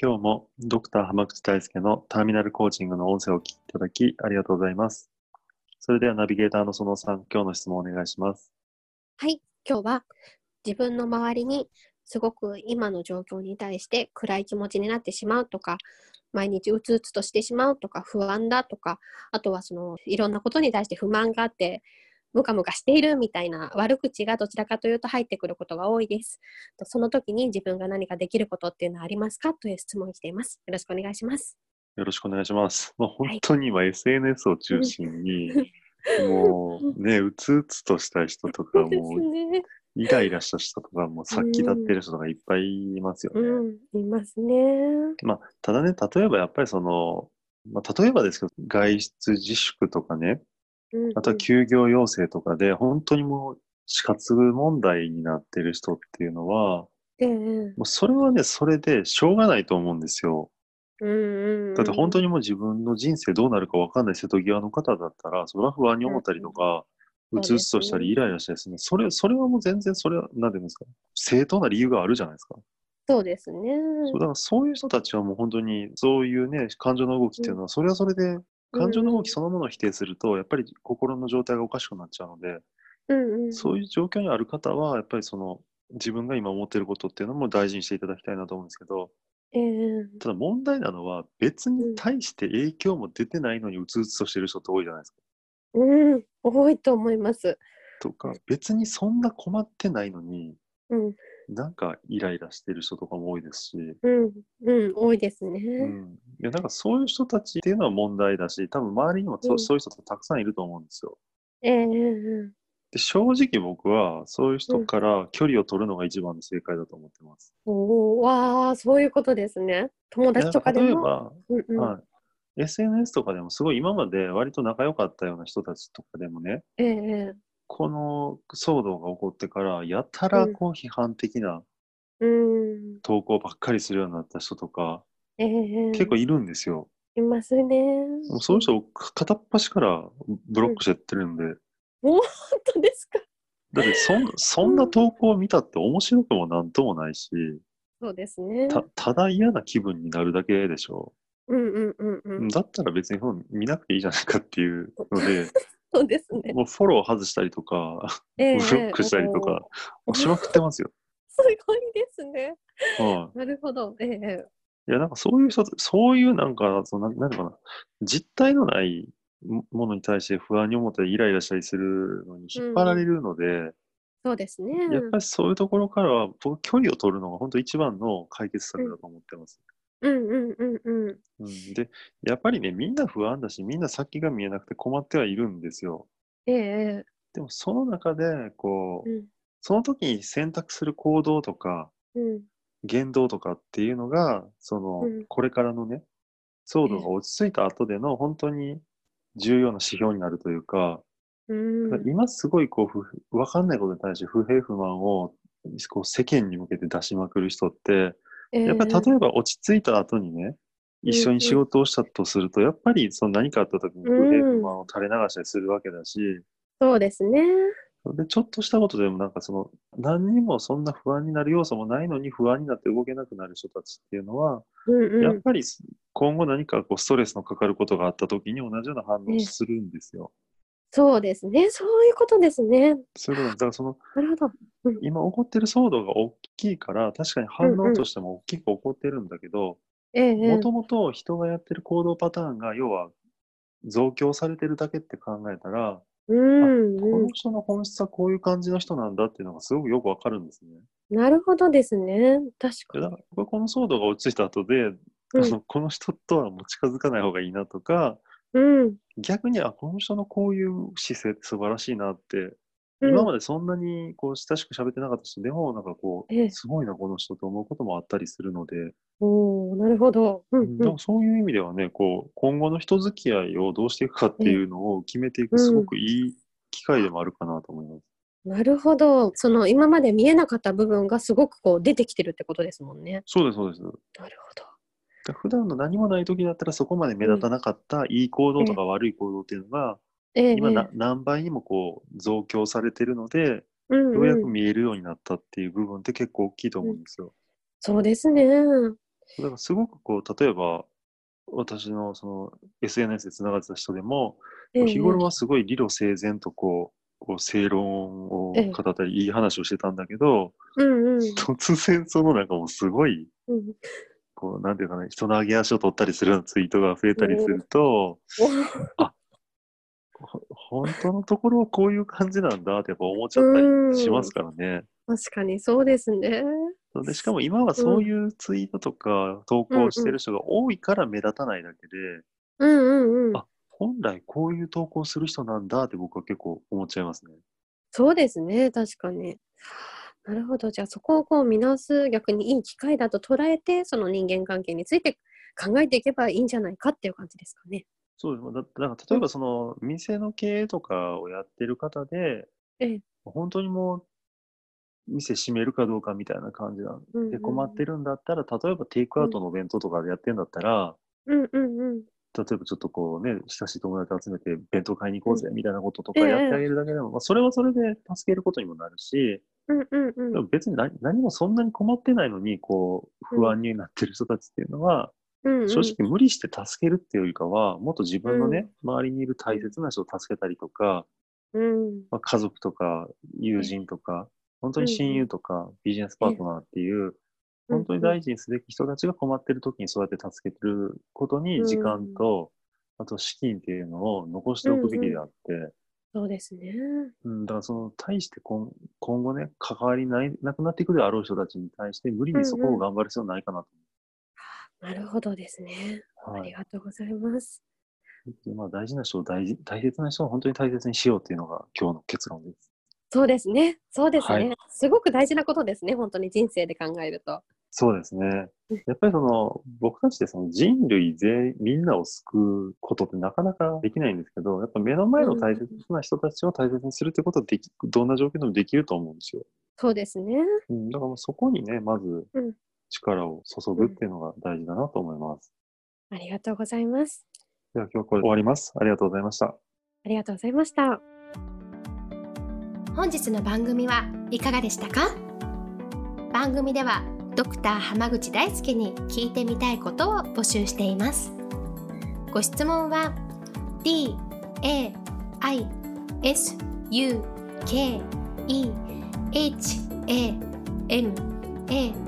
今日もドクター浜口大輔のターミナルコーチングの音声をお聞きいただきありがとうございます。それではナビゲーターのそのさん今日の質問をお願いします。はい、今日は自分の周りにすごく今の状況に対して暗い気持ちになってしまうとか、毎日うつうつとしてしまうとか、不安だとか、あとはそのいろんなことに対して不満があって、ムカムカしているみたいな悪口がどちらかというと入ってくることが多いです。とその時に自分が何かできることっていうのはありますか？という質問をしています。よろしくお願いします。よろしくお願いします。まあ、本はい当に今 SNS を中心に、もうね、うつうつとした人とか、もうね。イライラした人とか、もう殺気立ってる人とかいっぱいいますよね。うん、いますね。まあ、ただね、例えばやっぱりその、まあ、例えばですけど、外出自粛とかね、うんあとは休業要請とかで、本当にもう死活問題になってる人っていうのは、うんもうそれはね、それでしょうがないと思うんですよ。うんうんうん、だって本当に、にもう自分の人生どうなるか分かんない瀬戸際の方だったら、それは不安に思ったりとか、うつうつとしたり、イライラしたりするそれ、それはもう全然、それは、なんていうんですか、正当な理由があるじゃないですか。そうですね。そうだからそういう人たちはもう本当に、そういうね、感情の動きっていうのは、それはそれで、感情の動きそのものを否定すると、やっぱり心の状態がおかしくなっちゃうので、うんうん、そういう状況にある方は、やっぱりその、自分が今思ってることっていうのも大事にしていただきたいなと思うんですけど、ええただ問題なのは、別に対して影響も出てないのにうつうつとしてる人って多いじゃないですか。うん、多いと思います。とか、別にそんな困ってないのに、うん、なんかイライラしてる人とかも多いですし、うん、うん、多いですね。うん。いや、なんかそういう人たちっていうのは問題だし、多分周りにもそ,、ううんそういう人たくさんいると思うんですよ。ええうんで、正直僕はそういう人から距離を取るのが一番の正解だと思ってます。おーわあ、そういうことですね。友達とかでも。例えば、うんうんはい。SNS とかでもすごい今まで割と仲良かったような人たちとかでもね、ええこの騒動が起こってから、やたらこう批判的なうん、投稿ばっかりするようになった人とか、ええ結構いるんですよ。いますね。そういう人を片っ端からブロックしてやってるんで、本当ですか？だってそんそんな投稿を見たって面白くもなんともないし、そうですね。たただ嫌な気分になるだけでしょ。うんうんうんうん。だったら別に本見なくていいじゃないかっていうので、そうですね。もうフォロー外したりとか、ええブロックしたりとか、もうしまくってますよ。すごいですね。はなるほど。ええい。いや、なんかそういう人、そういうなんか、そのなんうのかな、実体のないもものに対して不安に思ったりイライラしたりするのに引っ張られるので、そうですね。やっぱりそういうところからは、僕距離を取るのが本当一番の解決策だと思ってます。うんうんうんうん。うん、で、やっぱりね、みんな不安だし、みんな先が見えなくて困ってはいるんですよ。ええでもその中で、こう、うんその時に選択する行動とか、うん言動とかっていうのが、その、うんこれからのね、騒動が落ち着いた後での本当に重要な指標になるというか、うん。今すごいこうふ、わかんないことに対して不平不満をこう世間に向けて出しまくる人って、やっぱり例えば落ち着いた後にね、一緒に仕事をしたとすると、やっぱりその何かあった時に不平不満を垂れ流したりするわけだし、そうですね。で、ちょっとしたことでもなんかその、何にもそんな不安になる要素もないのに不安になって動けなくなる人たちっていうのは、うんうん。やっぱり今後何かこうストレスのかかることがあった時に同じような反応をするんですよ。そうですね。そういうことですね。そういうことだからその、なるほど。今起こってる騒動が大きいから、確かに反応としても大きく起こってるんだけど、ええもともと人がやってる行動パターンが、要は増強されてるだけって考えたら、うんこうんの。人の本質はこういう感じの人なんだっていうのがすごくよくわかるんですね。なるほどですね。確かでだからこの騒動が落ち着いた後で、に。あのこの人とはもう近づかない方がいいなとか、うん。逆に、あ、この人のこういう姿勢って素晴らしいなって今までそんなにこう親しく喋ってなかった人でも、なんかこええう、すごいな、この人と思うこともあったりするので、おおなるほど。うんうんでもそういう意味ではね、こう、今後の人付き合いをどうしていくかっていうのを決めていく、すごくいい機会でもあるかなと思います。なるほど。その今まで見えなかった部分がすごくこう出てきてるってことですもんね。そうです、そうです。なるほで普段の何もない時だったらそこまで目立たなかったいい行動とか悪い行動っていうのが、ど。ええ今なええ何倍にもこう増強されてるので、うんようやくうん、見えるようになったっていう部分って結構大きいと思うんですよ。そうですね。だからすごくこう、例えば、私のその SNS でつながってた人でも、ええ日頃はすごい理路整然とこう、こう正論をええ語ったり、いい話をしてたんだけど、うんうん突然そのなんかもうすごい、うん。こう、なんていうかな、人の上げ足を取ったりするようなツイートが増えたりすると、ほ本当のところはこういう感じなんだってやっぱ思っちゃったりしますからね。確かにそうですね。でしかも今はそういうツイートとか投稿してる人が多いから目立たないだけで、うんうんうんあ。本来こういう投稿する人なんだって僕は結構思っちゃいますね。そうですね。確かに。なるほど。じゃあそこをこう見直す逆にいい機会だと捉えて、その人間関係について考えていけばいいんじゃないかっていう感じですかね。そうです。だだから例えばその店の経営とかをやってる方で、ええ。本当にもう店閉めるかどうかみたいな感じなんうんうんで困ってるんだったら、例えばテイクアウトのお弁当とかでやってんだったら、うん。うんうん。例えばちょっとこうね、親しい友達集めて弁当買いに行こうぜみたいなこととかええ。やってあげるだけでも、まあ、それはそれで助けることにもなるし、うんうんうん。でも別に何何もそんなに困ってないのに、こう、不安になってる人たちっていうのは、うんうん。正直無理して助けるっていうよりかは、もっと自分のね、周りにいる大切な人を助けたりとか、うん。まあ、家族とか友人とか、本当に親友とかビジネスパートナーっていう、本当に大事にすべき人たちが困ってる時にそうやって助けてることに時間と、あと資金っていうのを残しておくべきであって、そうですね。うん、だからその、対して今今後ね、関わりないなくなっていくであろう人たちに対して、無理にそこを頑張る必要ないかなとなるほどですね。はい。ありがとうございます。でまあ、大事な人を大事、大切な人を本当に大切にしようっていうのが今日の結論です。そうですね。そうですね。はいすごく大事なことですね。本当に人生で考えると。そうですね。やっぱりその、僕たちでその人類全員、みんなを救うことってなかなかできないんですけど、やっぱ目の前の大切な人たちを大切にするってことはでき、どんな状況でもできると思うんですよ。そうですね。うん、だからそこにね、まずうん力を注ぐっていうのが大事だなと思います。ありがとうございます。では今日はこれで終わります。ありがとうございました。ありがとうございました。本日の番組はいかがでしたか？番組ではドクター濱口大輔に聞いてみたいことを募集していますご質問は d a i s u k e h a m a